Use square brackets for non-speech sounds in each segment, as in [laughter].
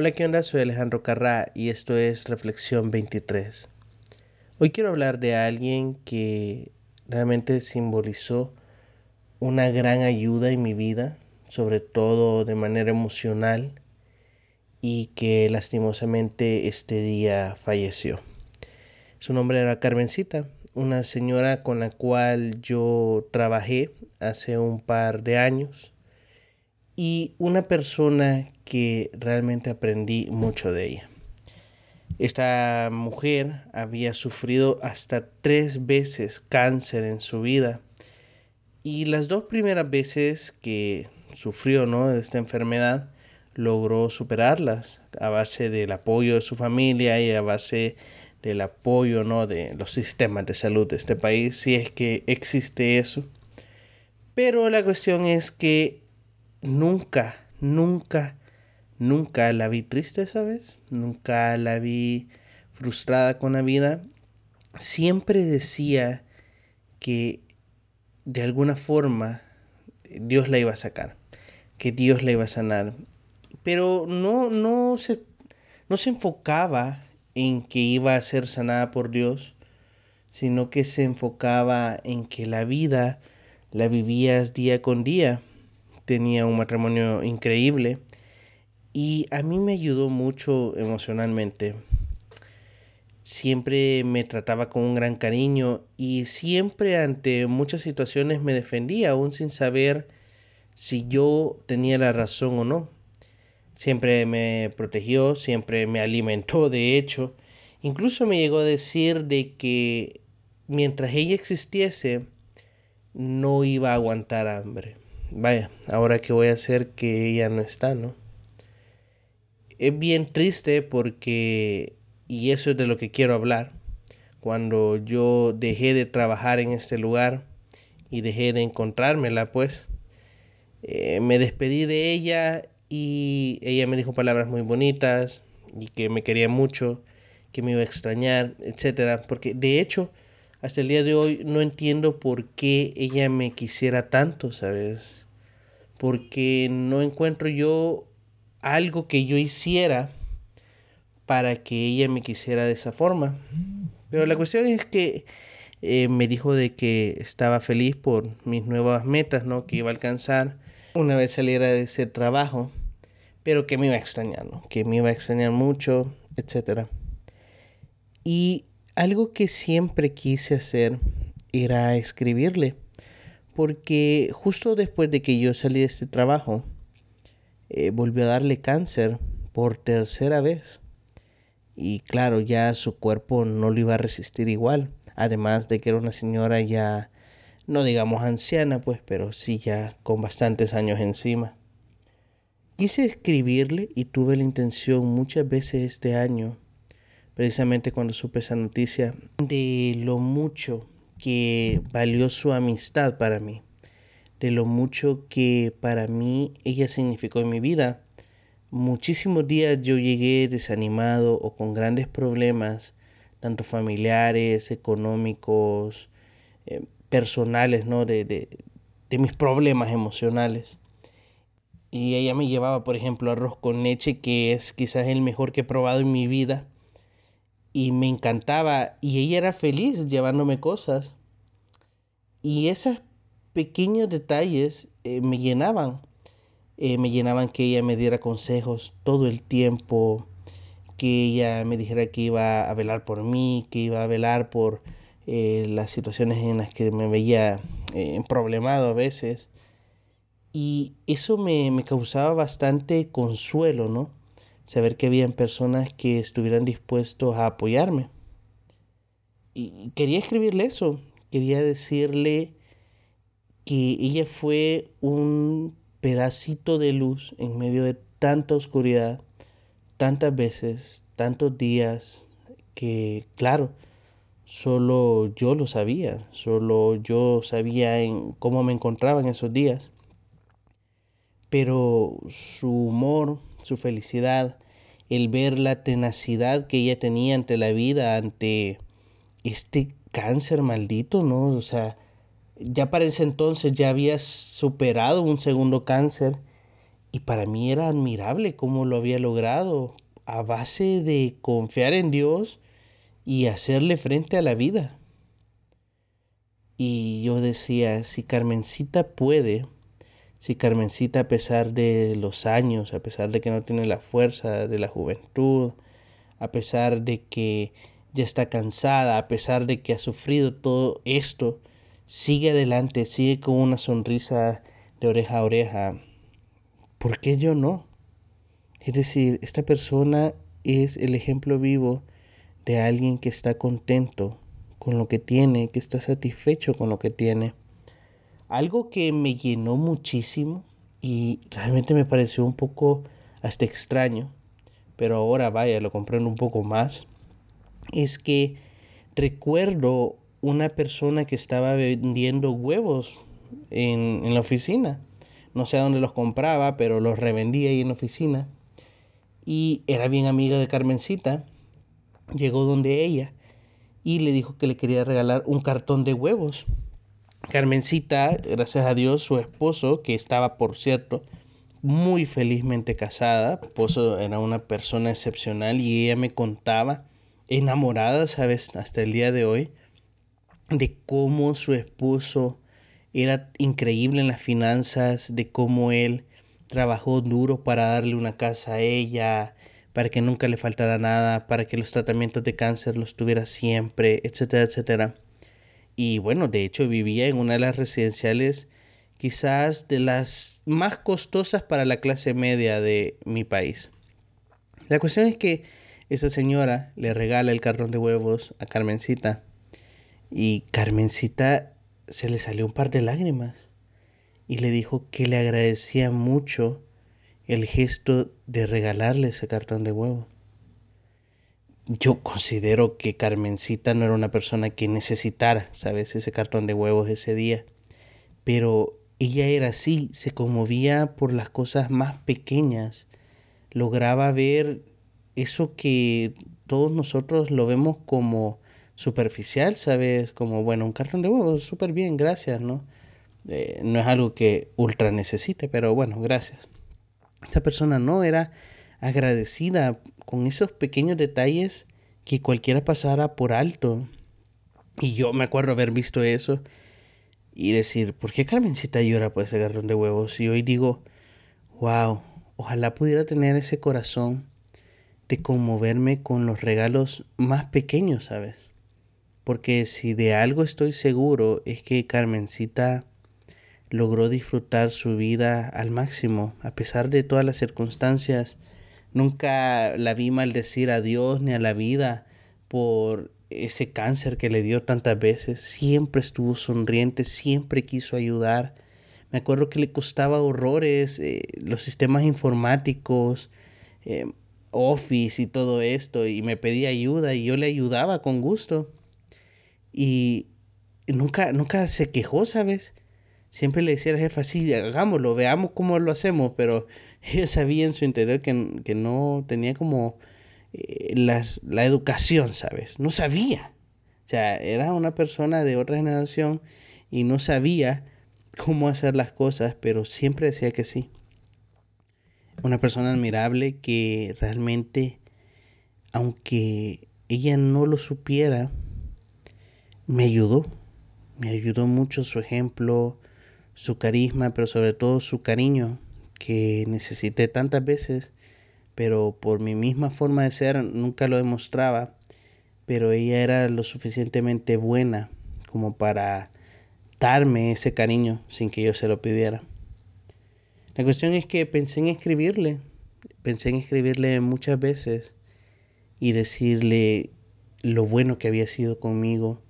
Hola, ¿qué onda? Soy Alejandro Carrá y esto es Reflexión 23. Hoy quiero hablar de alguien que realmente simbolizó una gran ayuda en mi vida, sobre todo de manera emocional, y que lastimosamente este día falleció. Su nombre era Carmencita, una señora con la cual yo trabajé hace un par de años y una persona que realmente aprendí mucho de ella. Esta mujer había sufrido hasta tres veces cáncer en su vida y las dos primeras veces que sufrió ¿no? de esta enfermedad logró superarlas a base del apoyo de su familia y a base del apoyo ¿no? de los sistemas de salud de este país, si es que existe eso. Pero la cuestión es que nunca, nunca, nunca la vi triste, ¿sabes? Nunca la vi frustrada con la vida. Siempre decía que de alguna forma Dios la iba a sacar, que Dios la iba a sanar. Pero no, no, se, no se enfocaba en que iba a ser sanada por Dios, sino que se enfocaba en que la vida la vivías día con día tenía un matrimonio increíble y a mí me ayudó mucho emocionalmente. Siempre me trataba con un gran cariño y siempre ante muchas situaciones me defendía aún sin saber si yo tenía la razón o no. Siempre me protegió, siempre me alimentó de hecho. Incluso me llegó a decir de que mientras ella existiese no iba a aguantar hambre vaya, ahora que voy a hacer que ella no está, ¿no? Es bien triste porque, y eso es de lo que quiero hablar, cuando yo dejé de trabajar en este lugar y dejé de encontrármela, pues, eh, me despedí de ella y ella me dijo palabras muy bonitas y que me quería mucho, que me iba a extrañar, etcétera, porque de hecho, hasta el día de hoy no entiendo por qué ella me quisiera tanto, ¿sabes? Porque no encuentro yo algo que yo hiciera para que ella me quisiera de esa forma. Pero la cuestión es que eh, me dijo de que estaba feliz por mis nuevas metas, ¿no? Que iba a alcanzar una vez saliera de ese trabajo, pero que me iba a extrañar, ¿no? Que me iba a extrañar mucho, etc. Y algo que siempre quise hacer era escribirle, porque justo después de que yo salí de este trabajo, eh, volvió a darle cáncer por tercera vez. Y claro, ya su cuerpo no lo iba a resistir igual. Además de que era una señora ya, no digamos anciana, pues, pero sí ya con bastantes años encima. Quise escribirle y tuve la intención muchas veces este año precisamente cuando supe esa noticia, de lo mucho que valió su amistad para mí, de lo mucho que para mí ella significó en mi vida. Muchísimos días yo llegué desanimado o con grandes problemas, tanto familiares, económicos, eh, personales, ¿no? De, de, de mis problemas emocionales. Y ella me llevaba, por ejemplo, arroz con leche, que es quizás el mejor que he probado en mi vida y me encantaba y ella era feliz llevándome cosas. Y esos pequeños detalles eh, me llenaban. Eh, me llenaban que ella me diera consejos todo el tiempo, que ella me dijera que iba a velar por mí, que iba a velar por eh, las situaciones en las que me veía problemado a veces. Y eso me, me causaba bastante consuelo, ¿no? Saber que habían personas que estuvieran dispuestos a apoyarme. Y quería escribirle eso, quería decirle que ella fue un pedacito de luz en medio de tanta oscuridad, tantas veces, tantos días, que claro, solo yo lo sabía, solo yo sabía en cómo me encontraba en esos días. Pero su humor, su felicidad, el ver la tenacidad que ella tenía ante la vida, ante este cáncer maldito, ¿no? O sea, ya para ese entonces ya había superado un segundo cáncer Y para mí era admirable cómo lo había logrado a base de confiar en Dios y hacerle frente a la vida. Y yo decía, si Carmencita puede, si Carmencita a pesar de los años, a pesar de que no tiene la fuerza de la juventud, a pesar de que ya está cansada, a pesar de que ha sufrido todo esto, sigue adelante, sigue con una sonrisa de oreja a oreja, ¿por qué yo no? Es decir, esta persona es el ejemplo vivo de alguien que está contento con lo que tiene, que está satisfecho con lo que tiene. Algo que me llenó muchísimo y realmente me pareció un poco hasta extraño, pero ahora vaya, lo comprendo un poco más, es que recuerdo una persona que estaba vendiendo huevos en, en la oficina. No sé a dónde los compraba, pero los revendía ahí en la oficina. Y era bien amiga de Carmencita. Llegó donde ella y le dijo que le quería regalar un cartón de huevos. Carmencita, gracias a Dios, su esposo, que estaba, por cierto, muy felizmente casada, esposo era una persona excepcional y ella me contaba, enamorada, sabes, hasta el día de hoy, de cómo su esposo era increíble en las finanzas, de cómo él trabajó duro para darle una casa a ella, para que nunca le faltara nada, para que los tratamientos de cáncer los tuviera siempre, etcétera, etcétera. Y bueno, de hecho vivía en una de las residenciales quizás de las más costosas para la clase media de mi país. La cuestión es que esa señora le regala el carrón de huevos a Carmencita y Carmencita se le salió un par de lágrimas y le dijo que le agradecía mucho el gesto de regalarle ese cartón de huevo. Yo considero que Carmencita no era una persona que necesitara, ¿sabes?, ese cartón de huevos ese día. Pero ella era así, se conmovía por las cosas más pequeñas. Lograba ver eso que todos nosotros lo vemos como superficial, ¿sabes? Como, bueno, un cartón de huevos, súper bien, gracias, ¿no? Eh, no es algo que ultra necesite, pero bueno, gracias. Esa persona no era agradecida con esos pequeños detalles que cualquiera pasara por alto. Y yo me acuerdo haber visto eso y decir, ¿por qué Carmencita llora por ese cartón de huevos? Y hoy digo, wow, ojalá pudiera tener ese corazón de conmoverme con los regalos más pequeños, ¿sabes? porque si de algo estoy seguro es que Carmencita logró disfrutar su vida al máximo, a pesar de todas las circunstancias. Nunca la vi maldecir a Dios ni a la vida por ese cáncer que le dio tantas veces. Siempre estuvo sonriente, siempre quiso ayudar. Me acuerdo que le costaba horrores eh, los sistemas informáticos, eh, Office y todo esto, y me pedía ayuda y yo le ayudaba con gusto. Y nunca, nunca se quejó, ¿sabes? Siempre le decía a la jefa, sí, hagámoslo, veamos cómo lo hacemos, pero ella sabía en su interior que, no tenía como eh, las, la educación, ¿sabes? No sabía. O sea, era una persona de otra generación y no sabía cómo hacer las cosas, pero siempre decía que sí. Una persona admirable que realmente, aunque ella no lo supiera, me ayudó, me ayudó mucho su ejemplo, su carisma, pero sobre todo su cariño que necesité tantas veces, pero por mi misma forma de ser nunca lo demostraba, pero ella era lo suficientemente buena como para darme ese cariño sin que yo se lo pidiera. La cuestión es que pensé en escribirle, pensé en escribirle muchas veces y decirle lo bueno que había sido conmigo,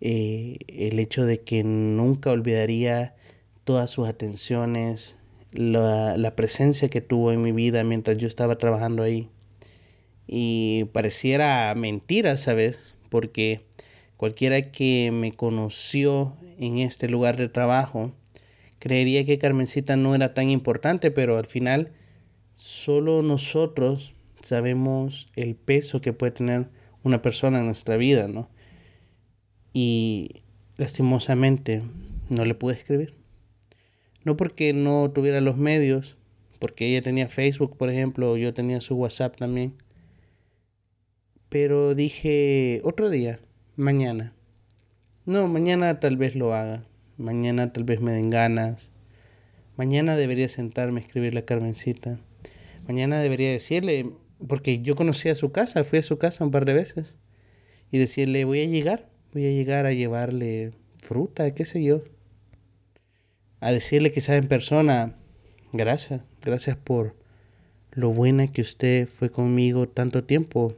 eh, el hecho de que nunca olvidaría todas sus atenciones, la, la, presencia que tuvo en mi vida mientras yo estaba trabajando ahí. Y pareciera mentira, ¿sabes? Porque cualquiera que me conoció en este lugar de trabajo creería que Carmencita no era tan importante, pero al final solo nosotros sabemos el peso que puede tener una persona en nuestra vida, ¿no? y lastimosamente no le pude escribir. No porque no tuviera los medios, porque ella tenía Facebook, por ejemplo, yo tenía su WhatsApp también. Pero dije, otro día, mañana. No, mañana tal vez lo haga. Mañana tal vez me den ganas. Mañana debería sentarme a escribirle a Carmencita. Mañana debería decirle, porque yo conocía su casa, fui a su casa un par de veces. Y decirle, voy a llegar, voy a llegar a llevarle fruta, qué sé yo. A decirle quizás en persona, gracias, gracias por lo buena que usted fue conmigo tanto tiempo.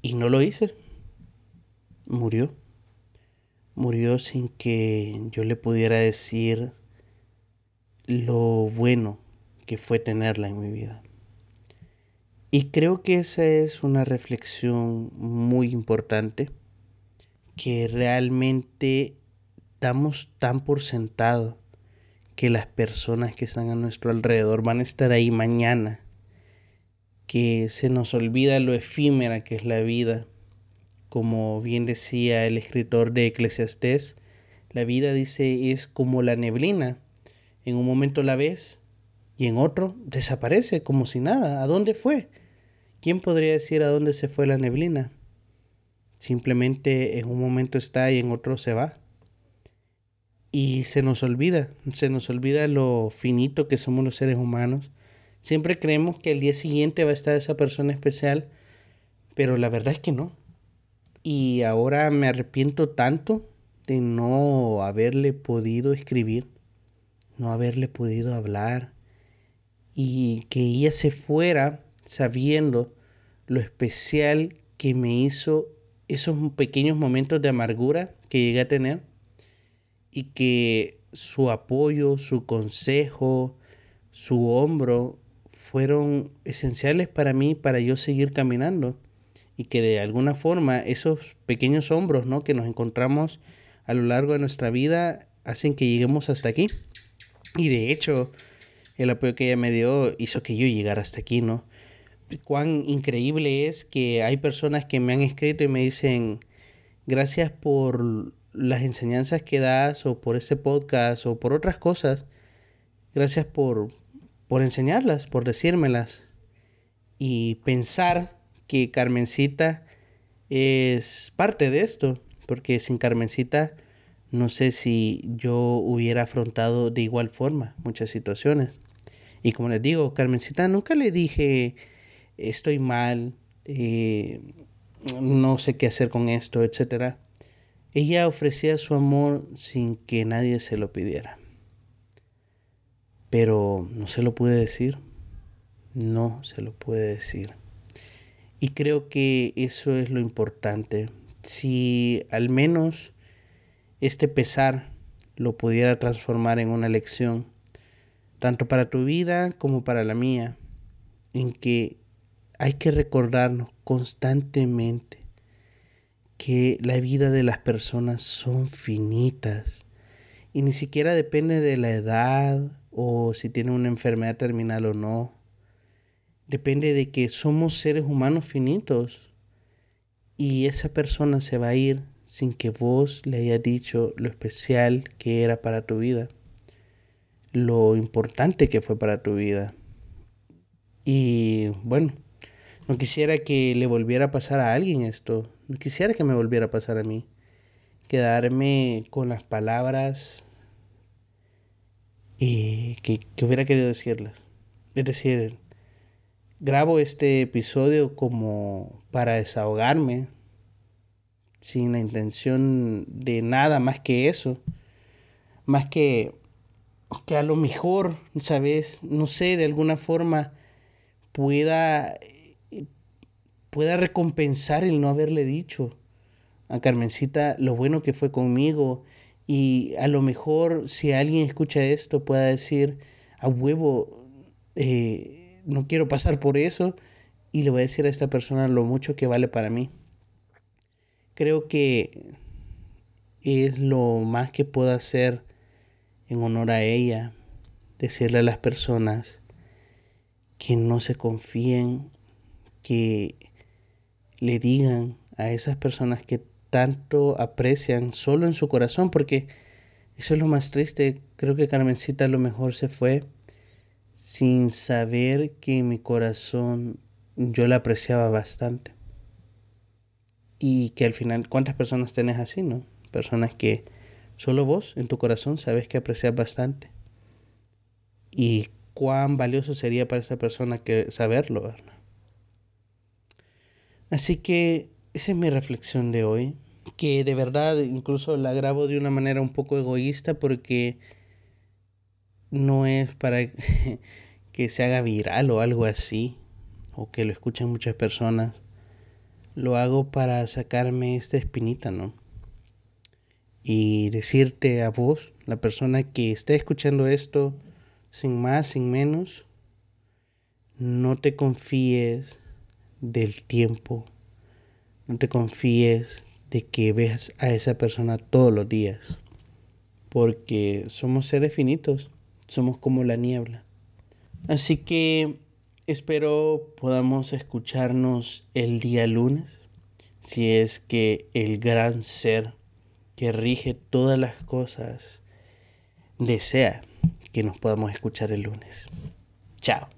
Y no lo hice. Murió. Murió sin que yo le pudiera decir lo bueno que fue tenerla en mi vida. Y creo que esa es una reflexión muy importante que realmente damos tan por sentado que las personas que están a nuestro alrededor van a estar ahí mañana, que se nos olvida lo efímera que es la vida. Como bien decía el escritor de Eclesiastés, la vida dice es como la neblina. En un momento la ves y en otro desaparece como si nada. ¿A dónde fue? ¿Quién podría decir a dónde se fue la neblina? Simplemente en un momento está y en otro se va. Y se nos olvida, se nos olvida lo finito que somos los seres humanos. Siempre creemos que el día siguiente va a estar esa persona especial, pero la verdad es que no. Y ahora me arrepiento tanto de no haberle podido escribir, no haberle podido hablar y que ella se fuera sabiendo lo especial que me hizo esos pequeños momentos de amargura que llegué a tener y que su apoyo, su consejo, su hombro fueron esenciales para mí para yo seguir caminando y que de alguna forma esos pequeños hombros ¿no? que nos encontramos a lo largo de nuestra vida hacen que lleguemos hasta aquí. Y de hecho, el apoyo que ella me dio hizo que yo llegara hasta aquí, ¿no? cuán increíble es que hay personas que me han escrito y me dicen, gracias por las enseñanzas que das o por este podcast o por otras cosas. Gracias por, por enseñarlas, por decírmelas. Y pensar que Carmencita es parte de esto, porque sin Carmencita no sé si yo hubiera afrontado de igual forma muchas situaciones. Y como les digo, Carmencita nunca le dije estoy mal, eh, no sé qué hacer con esto, etc. Ella ofrecía su amor sin que nadie se lo pidiera. Pero no se lo pude decir. No se lo puede decir. Y creo que eso es lo importante. Si al menos este pesar lo pudiera transformar en una lección, tanto para tu vida como para la mía, en que hay que recordarnos constantemente que la vida de las personas son finitas y ni siquiera depende de la edad o si tiene una enfermedad terminal o no. Depende de que somos seres humanos finitos y esa persona se va a ir sin que vos le hayas dicho lo especial que era para tu vida, lo importante que fue para tu vida. Y bueno, no quisiera que le volviera a pasar a alguien esto. Quisiera que me volviera a pasar a mí. Quedarme con las palabras y que, que hubiera querido decirlas. Es decir, grabo este episodio como para desahogarme, sin la intención de nada más que eso. Más que que a lo mejor, ¿sabes? No sé, de alguna forma pueda pueda recompensar el no haberle dicho a Carmencita lo bueno que fue conmigo. Y a lo mejor si alguien escucha esto pueda decir a huevo eh, no quiero pasar por eso y le voy a decir a esta persona lo mucho que vale para mí. Creo que es lo más que puedo hacer en honor a ella. Decirle a las personas que no se confíen que le digan a esas personas que tanto aprecian solo en su corazón, porque eso es lo más triste. Creo que Carmencita lo mejor se fue sin saber que en mi corazón yo la apreciaba bastante. Y que al final, ¿cuántas personas tenés así, no? Personas que solo vos en tu corazón sabes que aprecias bastante. Y cuán valioso sería para esa persona que saberlo, ¿verdad? Así que esa es mi reflexión de hoy, que de verdad incluso la grabo de una manera un poco egoísta porque no es para [laughs] que se haga viral o algo así, o que lo escuchen muchas personas. Lo hago para sacarme esta espinita, ¿no? Y decirte a vos, la persona que esté escuchando esto, sin más, sin menos, no te confíes del tiempo, no te confíes de que veas a esa persona todos los días, porque somos seres finitos, somos como la niebla. Así que espero podamos escucharnos el día lunes, si es que el gran ser que rige todas las cosas desea que nos podamos escuchar el lunes. Chao.